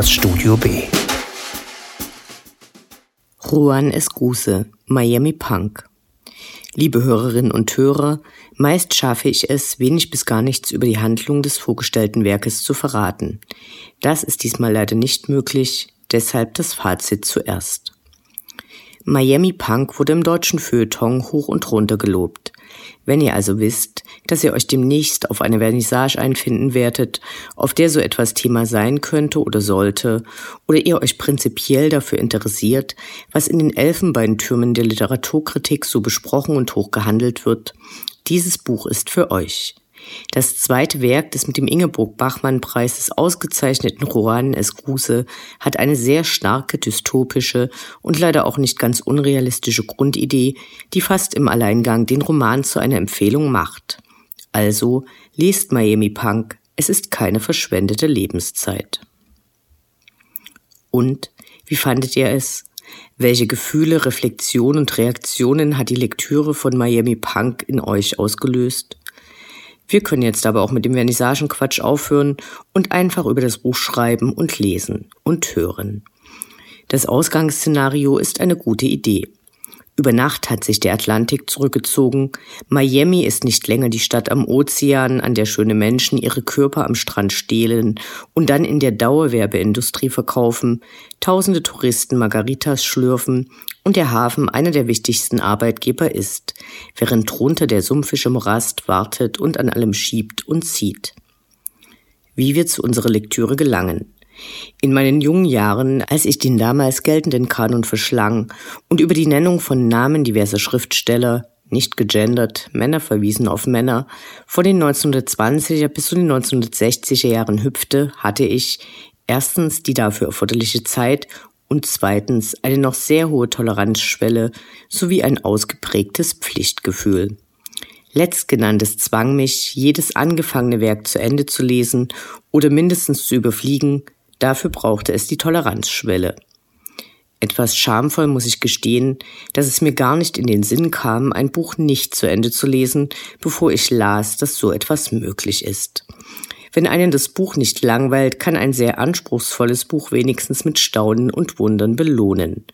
das Studio B. Juan Escuse, Miami Punk. Liebe Hörerinnen und Hörer, meist schaffe ich es, wenig bis gar nichts über die Handlung des vorgestellten Werkes zu verraten. Das ist diesmal leider nicht möglich, deshalb das Fazit zuerst. Miami Punk wurde im deutschen Feuilleton hoch und runter gelobt. Wenn ihr also wisst, dass ihr euch demnächst auf eine Vernissage einfinden werdet, auf der so etwas Thema sein könnte oder sollte, oder ihr euch prinzipiell dafür interessiert, was in den Elfenbeintürmen der Literaturkritik so besprochen und hochgehandelt wird, dieses Buch ist für euch. Das zweite Werk des mit dem Ingeborg-Bachmann-Preises ausgezeichneten Roman Escuse hat eine sehr starke dystopische und leider auch nicht ganz unrealistische Grundidee, die fast im Alleingang den Roman zu einer Empfehlung macht. Also lest Miami Punk, es ist keine verschwendete Lebenszeit. Und wie fandet ihr es? Welche Gefühle, Reflexionen und Reaktionen hat die Lektüre von Miami Punk in euch ausgelöst? Wir können jetzt aber auch mit dem Vernissagenquatsch aufhören und einfach über das Buch schreiben und lesen und hören. Das Ausgangsszenario ist eine gute Idee. Über Nacht hat sich der Atlantik zurückgezogen. Miami ist nicht länger die Stadt am Ozean, an der schöne Menschen ihre Körper am Strand stehlen und dann in der Dauerwerbeindustrie verkaufen, tausende Touristen Margaritas schlürfen und der Hafen einer der wichtigsten Arbeitgeber ist, während drunter der sumpfische Morast wartet und an allem schiebt und zieht. Wie wir zu unserer Lektüre gelangen. In meinen jungen Jahren, als ich den damals geltenden Kanon verschlang und über die Nennung von Namen diverser Schriftsteller, nicht gegendert, Männer verwiesen auf Männer, von den 1920er bis zu den 1960er Jahren hüpfte, hatte ich erstens die dafür erforderliche Zeit und zweitens eine noch sehr hohe Toleranzschwelle sowie ein ausgeprägtes Pflichtgefühl. Letztgenanntes zwang mich, jedes angefangene Werk zu Ende zu lesen oder mindestens zu überfliegen, Dafür brauchte es die Toleranzschwelle. Etwas schamvoll muss ich gestehen, dass es mir gar nicht in den Sinn kam, ein Buch nicht zu Ende zu lesen, bevor ich las, dass so etwas möglich ist. Wenn einen das Buch nicht langweilt, kann ein sehr anspruchsvolles Buch wenigstens mit Staunen und Wundern belohnen.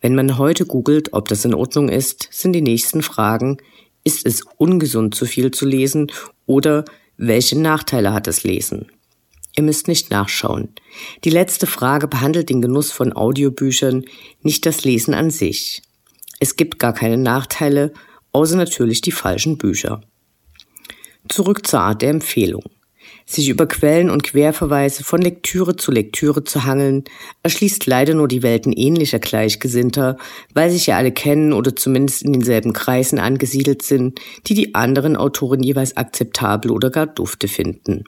Wenn man heute googelt, ob das in Ordnung ist, sind die nächsten Fragen, ist es ungesund zu viel zu lesen oder welche Nachteile hat das Lesen? Ihr müsst nicht nachschauen. Die letzte Frage behandelt den Genuss von Audiobüchern, nicht das Lesen an sich. Es gibt gar keine Nachteile, außer natürlich die falschen Bücher. Zurück zur Art der Empfehlung. Sich über Quellen und Querverweise von Lektüre zu Lektüre zu hangeln, erschließt leider nur die Welten ähnlicher Gleichgesinnter, weil sich ja alle kennen oder zumindest in denselben Kreisen angesiedelt sind, die die anderen Autoren jeweils akzeptabel oder gar dufte finden.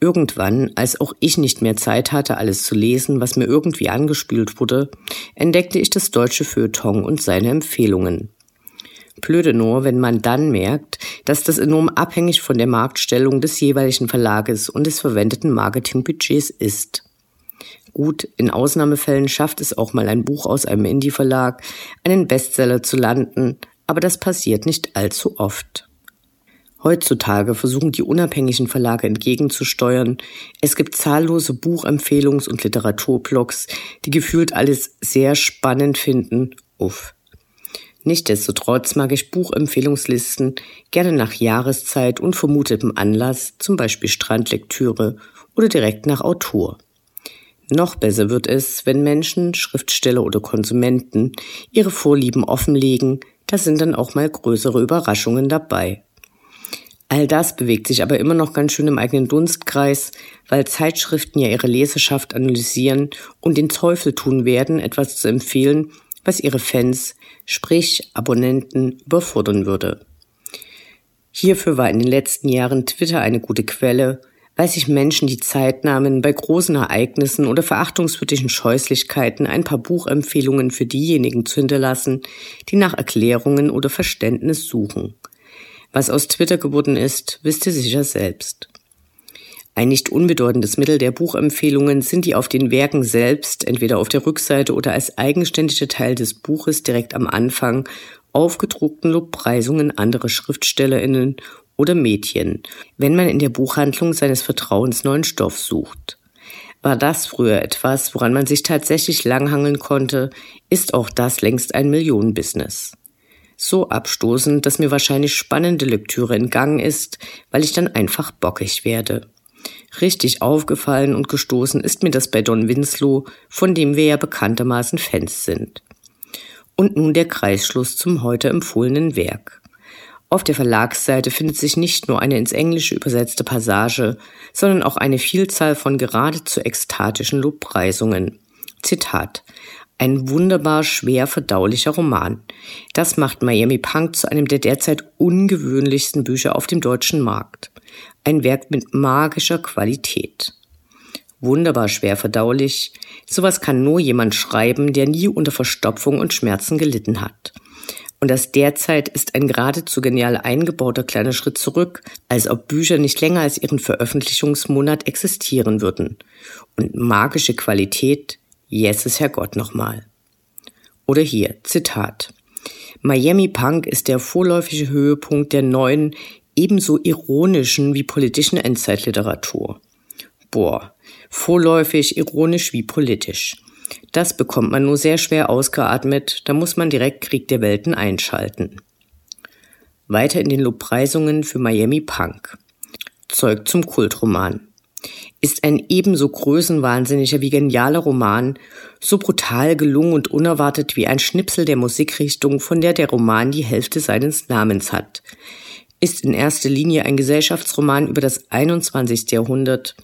Irgendwann, als auch ich nicht mehr Zeit hatte, alles zu lesen, was mir irgendwie angespült wurde, entdeckte ich das deutsche Feuilleton und seine Empfehlungen. Blöde nur, wenn man dann merkt, dass das enorm abhängig von der Marktstellung des jeweiligen Verlages und des verwendeten Marketingbudgets ist. Gut, in Ausnahmefällen schafft es auch mal ein Buch aus einem Indie-Verlag, einen Bestseller zu landen, aber das passiert nicht allzu oft. Heutzutage versuchen die unabhängigen Verlage entgegenzusteuern. Es gibt zahllose Buchempfehlungs- und Literaturblogs, die gefühlt alles sehr spannend finden. Uff. Nichtsdestotrotz mag ich Buchempfehlungslisten gerne nach Jahreszeit und vermutetem Anlass, zum Beispiel Strandlektüre oder direkt nach Autor. Noch besser wird es, wenn Menschen, Schriftsteller oder Konsumenten ihre Vorlieben offenlegen, da sind dann auch mal größere Überraschungen dabei. All das bewegt sich aber immer noch ganz schön im eigenen Dunstkreis, weil Zeitschriften ja ihre Leserschaft analysieren und den Teufel tun werden, etwas zu empfehlen, was ihre Fans, sprich Abonnenten, überfordern würde. Hierfür war in den letzten Jahren Twitter eine gute Quelle, weil sich Menschen die Zeit nahmen, bei großen Ereignissen oder verachtungswürdigen Scheußlichkeiten ein paar Buchempfehlungen für diejenigen zu hinterlassen, die nach Erklärungen oder Verständnis suchen. Was aus Twitter geworden ist, wisst ihr sicher selbst. Ein nicht unbedeutendes Mittel der Buchempfehlungen sind die auf den Werken selbst, entweder auf der Rückseite oder als eigenständiger Teil des Buches direkt am Anfang, aufgedruckten Lobpreisungen anderer Schriftstellerinnen oder Mädchen, wenn man in der Buchhandlung seines Vertrauens neuen Stoff sucht. War das früher etwas, woran man sich tatsächlich langhangeln konnte, ist auch das längst ein Millionenbusiness. So abstoßend, dass mir wahrscheinlich spannende Lektüre entgangen ist, weil ich dann einfach bockig werde. Richtig aufgefallen und gestoßen ist mir das bei Don Winslow, von dem wir ja bekanntermaßen Fans sind. Und nun der Kreisschluss zum heute empfohlenen Werk. Auf der Verlagsseite findet sich nicht nur eine ins Englische übersetzte Passage, sondern auch eine Vielzahl von geradezu ekstatischen Lobpreisungen. Zitat. Ein wunderbar schwer verdaulicher Roman. Das macht Miami Punk zu einem der derzeit ungewöhnlichsten Bücher auf dem deutschen Markt. Ein Werk mit magischer Qualität. Wunderbar schwer verdaulich. Sowas kann nur jemand schreiben, der nie unter Verstopfung und Schmerzen gelitten hat. Und das derzeit ist ein geradezu genial eingebauter kleiner Schritt zurück, als ob Bücher nicht länger als ihren Veröffentlichungsmonat existieren würden. Und magische Qualität, Jesus Herrgott nochmal. Oder hier, Zitat. Miami Punk ist der vorläufige Höhepunkt der neuen, ebenso ironischen wie politischen Endzeitliteratur. Boah, vorläufig ironisch wie politisch. Das bekommt man nur sehr schwer ausgeatmet, da muss man direkt Krieg der Welten einschalten. Weiter in den Lobpreisungen für Miami Punk. Zeug zum Kultroman. Ist ein ebenso größenwahnsinniger wie genialer Roman, so brutal gelungen und unerwartet wie ein Schnipsel der Musikrichtung, von der der Roman die Hälfte seines Namens hat. Ist in erster Linie ein Gesellschaftsroman über das 21. Jahrhundert,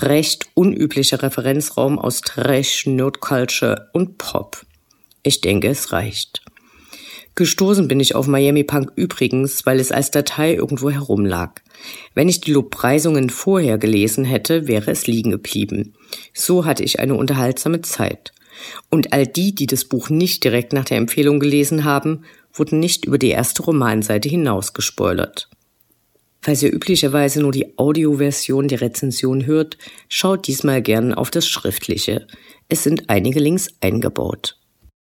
recht unüblicher Referenzraum aus Trash, Nerdculture und Pop. Ich denke, es reicht. Gestoßen bin ich auf Miami Punk übrigens, weil es als Datei irgendwo herumlag. Wenn ich die Lobpreisungen vorher gelesen hätte, wäre es liegen geblieben. So hatte ich eine unterhaltsame Zeit. Und all die, die das Buch nicht direkt nach der Empfehlung gelesen haben, wurden nicht über die erste Romanseite hinaus gespoilert. Falls ihr üblicherweise nur die Audioversion der Rezension hört, schaut diesmal gern auf das Schriftliche. Es sind einige Links eingebaut.